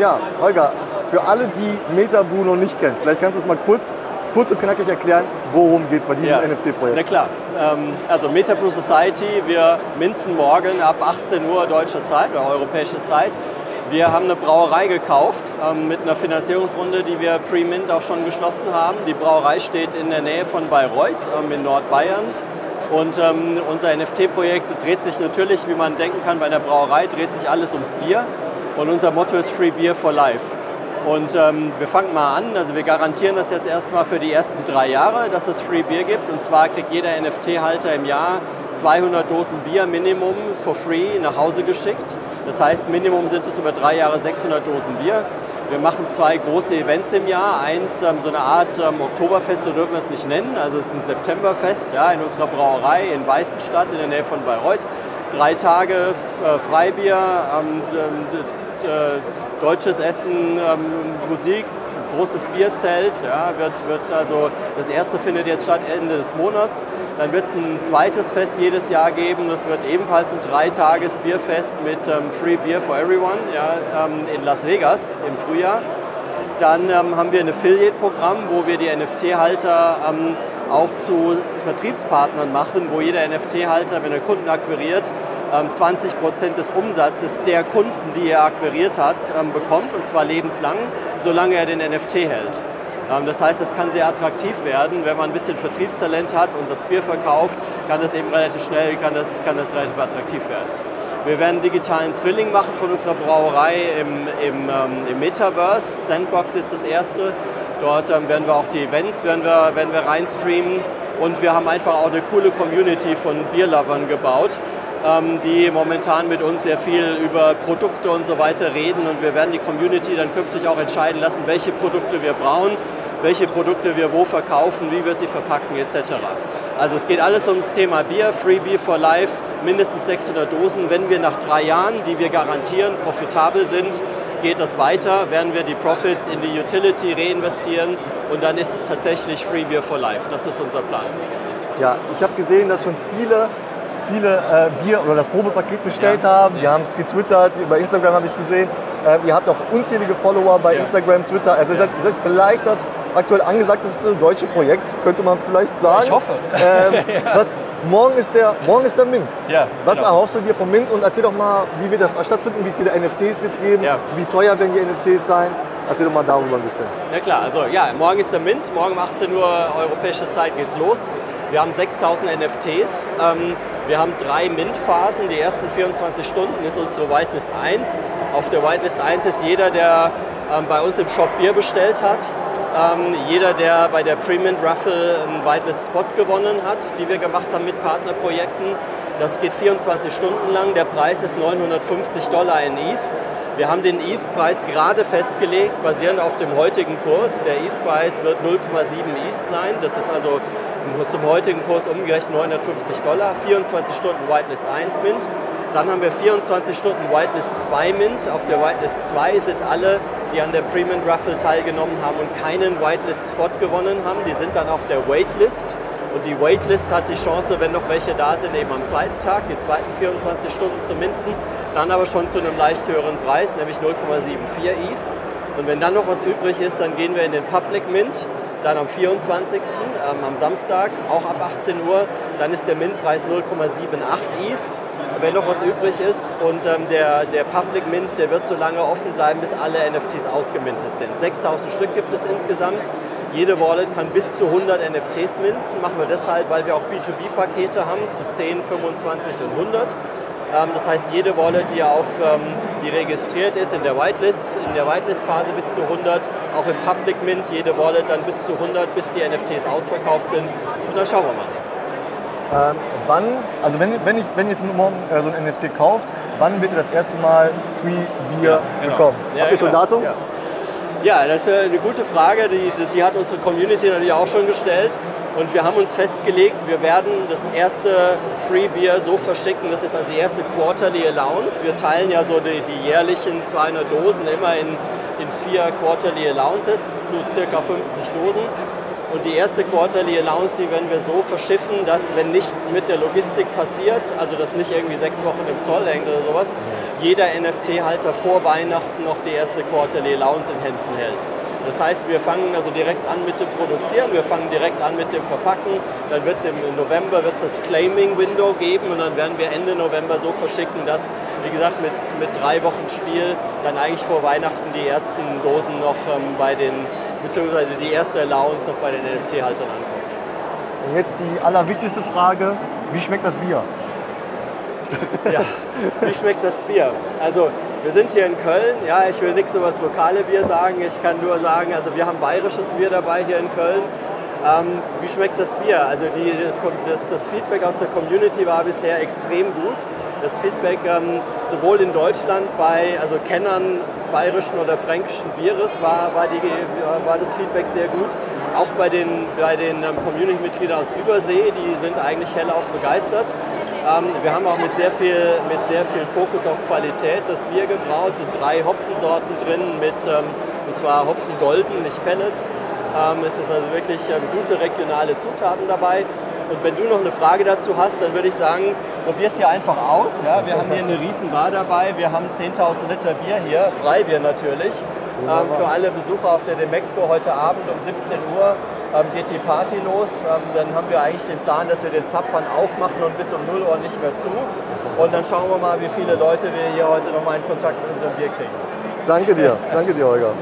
Ja, Holger, für alle, die MetaBoo noch nicht kennen, vielleicht kannst du es mal kurz, kurz und knackig erklären, worum geht es bei diesem Ja. NFT-Projekt? Na klar. Ähm, also MetaBrew Society, wir minten morgen ab 18 Uhr deutscher Zeit oder europäischer Zeit. Wir haben eine Brauerei gekauft ähm, mit einer Finanzierungsrunde, die wir pre-mint auch schon geschlossen haben. Die Brauerei steht in der Nähe von Bayreuth ähm, in Nordbayern. Und ähm, unser NFT-Projekt dreht sich natürlich, wie man denken kann, bei einer Brauerei dreht sich alles ums Bier. Und unser Motto ist Free Beer for Life. Und ähm, wir fangen mal an, also wir garantieren das jetzt erstmal für die ersten drei Jahre, dass es Free Beer gibt. Und zwar kriegt jeder NFT-Halter im Jahr 200 Dosen Bier Minimum for free nach Hause geschickt. Das heißt, Minimum sind es über drei Jahre 600 Dosen Bier. Wir machen zwei große Events im Jahr. Eins, ähm, so eine Art ähm, Oktoberfest, so dürfen wir es nicht nennen. Also es ist ein Septemberfest ja, in unserer Brauerei in Weißenstadt in der Nähe von Bayreuth. Drei Tage äh, Freibier, ähm, äh, deutsches Essen, ähm, Musik, großes Bierzelt. Ja, wird, wird also, das erste findet jetzt statt Ende des Monats. Dann wird es ein zweites Fest jedes Jahr geben. Das wird ebenfalls ein dreitages Bierfest mit ähm, Free Beer for Everyone ja, ähm, in Las Vegas im Frühjahr. Dann ähm, haben wir ein Affiliate-Programm, wo wir die NFT-Halter ähm, auch zu Vertriebspartnern machen, wo jeder NFT-Halter, wenn er Kunden akquiriert, ähm, 20% des Umsatzes der Kunden, die er akquiriert hat, ähm, bekommt und zwar lebenslang, solange er den NFT hält. Ähm, Das heißt, es kann sehr attraktiv werden, wenn man ein bisschen Vertriebstalent hat und das Bier verkauft, kann das eben relativ schnell, kann das, kann das relativ attraktiv werden. Wir werden einen digitalen Zwilling machen von unserer Brauerei im, im, im Metaverse. Sandbox ist das erste. Dort werden wir auch die Events werden wir, werden wir reinstreamen. Und wir haben einfach auch eine coole Community von Bierlovern gebaut, die momentan mit uns sehr viel über Produkte und so weiter reden. Und wir werden die Community dann künftig auch entscheiden lassen, welche Produkte wir brauen, welche Produkte wir wo verkaufen, wie wir sie verpacken etc. Also es geht alles ums Thema Bier, Free Beer for Life, mindestens 600 Dosen. Wenn wir nach drei Jahren, die wir garantieren, profitabel sind, geht das weiter, werden wir die Profits in die Utility reinvestieren und dann ist es tatsächlich Free Beer for Life. Das ist unser Plan. Ja, ich habe gesehen, dass schon viele, viele äh, Bier oder das Probepaket bestellt Ja. haben. Die haben es getwittert, über Instagram habe ich es gesehen. Äh, ihr habt auch unzählige Follower bei Ja. Instagram, Twitter. Also ihr, seid, ihr seid vielleicht das aktuell angesagteste deutsche Projekt, könnte man vielleicht sagen. Ich hoffe. Ähm, was, morgen, ist der, morgen ist der Mint. Ja, was genau. erhoffst du dir vom Mint und erzähl doch mal, wie wird das stattfinden, wie viele NFTs wird es geben, Ja. wie teuer werden die NFTs sein. Erzähl doch mal darüber ein bisschen. Na klar, also ja, morgen ist der Mint, morgen um 18 Uhr europäische Zeit geht's los. Wir haben 6000 NFTs. Ähm, wir haben drei Mint-Phasen. Die ersten 24 Stunden ist unsere Whitelist 1. Auf der Whitelist 1 ist jeder, der ähm, bei uns im Shop Bier bestellt hat. Ähm, jeder, der bei der Pre-Mint Raffle einen Whitelist-Spot gewonnen hat, die wir gemacht haben mit Partnerprojekten. Das geht 24 Stunden lang. Der Preis ist 950 Dollar in ETH. Wir haben den ETH-Preis gerade festgelegt, basierend auf dem heutigen Kurs. Der ETH-Preis wird 0,7 ETH sein. Das ist also zum heutigen Kurs umgerechnet 950 Dollar. 24 Stunden Whitelist 1 Mint. Dann haben wir 24 Stunden Whitelist 2 Mint. Auf der Whitelist 2 sind alle, die an der Pre-Mint Raffle teilgenommen haben und keinen Whitelist-Spot gewonnen haben. Die sind dann auf der Waitlist. Und die Waitlist hat die Chance, wenn noch welche da sind, eben am zweiten Tag, die zweiten 24 Stunden zu minten. Dann aber schon zu einem leicht höheren Preis, nämlich 0,74 ETH. Und wenn dann noch was übrig ist, dann gehen wir in den Public Mint, dann am 24. Ähm, am Samstag, auch ab 18 Uhr. Dann ist der Mintpreis 0,78 ETH. Wenn noch was übrig ist und ähm, der, der Public Mint, der wird so lange offen bleiben, bis alle NFTs ausgemintet sind. 6000 Stück gibt es insgesamt. Jede Wallet kann bis zu 100 NFTs minten. Machen wir deshalb, weil wir auch B2B-Pakete haben zu 10, 25 und 100. Ähm, das heißt, jede Wallet, die auf ähm, die registriert ist in der Whitelist, in der Whitelist-Phase bis zu 100, auch im Public Mint jede Wallet dann bis zu 100, bis die NFTs ausverkauft sind. Und dann schauen wir mal. Ähm, wann, also wenn, wenn, ich, wenn jetzt morgen äh, so ein NFT kauft, wann wird ihr das erste Mal Free Bier genau. bekommen? Ja, Habt ihr schon ein klar. Datum? Ja. Ja, das ist eine gute Frage, die, die hat unsere Community natürlich auch schon gestellt. Und wir haben uns festgelegt, wir werden das erste Free Beer so verschicken, das ist also die erste Quarterly Allowance. Wir teilen ja so die, die jährlichen 200 Dosen immer in, in vier Quarterly Allowances, zu circa 50 Dosen. Und die erste Quarterly Allowance, die werden wir so verschiffen, dass wenn nichts mit der Logistik passiert, also dass nicht irgendwie sechs Wochen im Zoll hängt oder sowas, jeder NFT-Halter vor Weihnachten noch die erste Quarterly Allowance in Händen hält. Das heißt, wir fangen also direkt an mit dem Produzieren, wir fangen direkt an mit dem Verpacken, dann wird es im November wird's das Claiming Window geben und dann werden wir Ende November so verschicken, dass, wie gesagt, mit, mit drei Wochen Spiel dann eigentlich vor Weihnachten die ersten Dosen noch ähm, bei den, beziehungsweise die erste Allowance noch bei den NFT-Haltern ankommt. Und jetzt die allerwichtigste Frage, wie schmeckt das Bier? Ja, wie schmeckt das Bier? Also wir sind hier in Köln, ja, ich will nichts über das lokale Bier sagen, ich kann nur sagen, also wir haben bayerisches Bier dabei hier in Köln. Ähm, wie schmeckt das Bier? Also die, das, das, das, Feedback aus der Community war bisher extrem gut. Das Feedback ähm, sowohl in Deutschland bei also Kennern bayerischen oder fränkischen Bieres war, war, die, war das Feedback sehr gut. Auch bei den, bei den ähm, Community-Mitgliedern aus Übersee, die sind eigentlich hellauf begeistert. Ähm, wir haben auch mit sehr, viel, mit sehr viel Fokus auf Qualität das Bier gebraut. Es sind drei Hopfensorten drin, mit, ähm, und zwar Hopfen Golden, nicht Pellets. Ähm, es ist also wirklich gute regionale Zutaten dabei. Und wenn du noch eine Frage dazu hast, dann würde ich sagen, probier es hier einfach aus. Ja? Wir haben hier eine riesen Bar dabei, wir haben 10.000 Liter Bier hier, Freibier natürlich. Für alle Besucher auf der Demexco heute Abend um 17 Uhr ähm, geht die Party los. Ähm, dann haben wir eigentlich den Plan, dass wir den Zapfern aufmachen und bis um 0 Uhr nicht mehr zu. Und dann schauen wir mal, wie viele Leute wir hier heute nochmal in Kontakt mit unserem Bier kriegen. Danke dir, danke dir, Holger.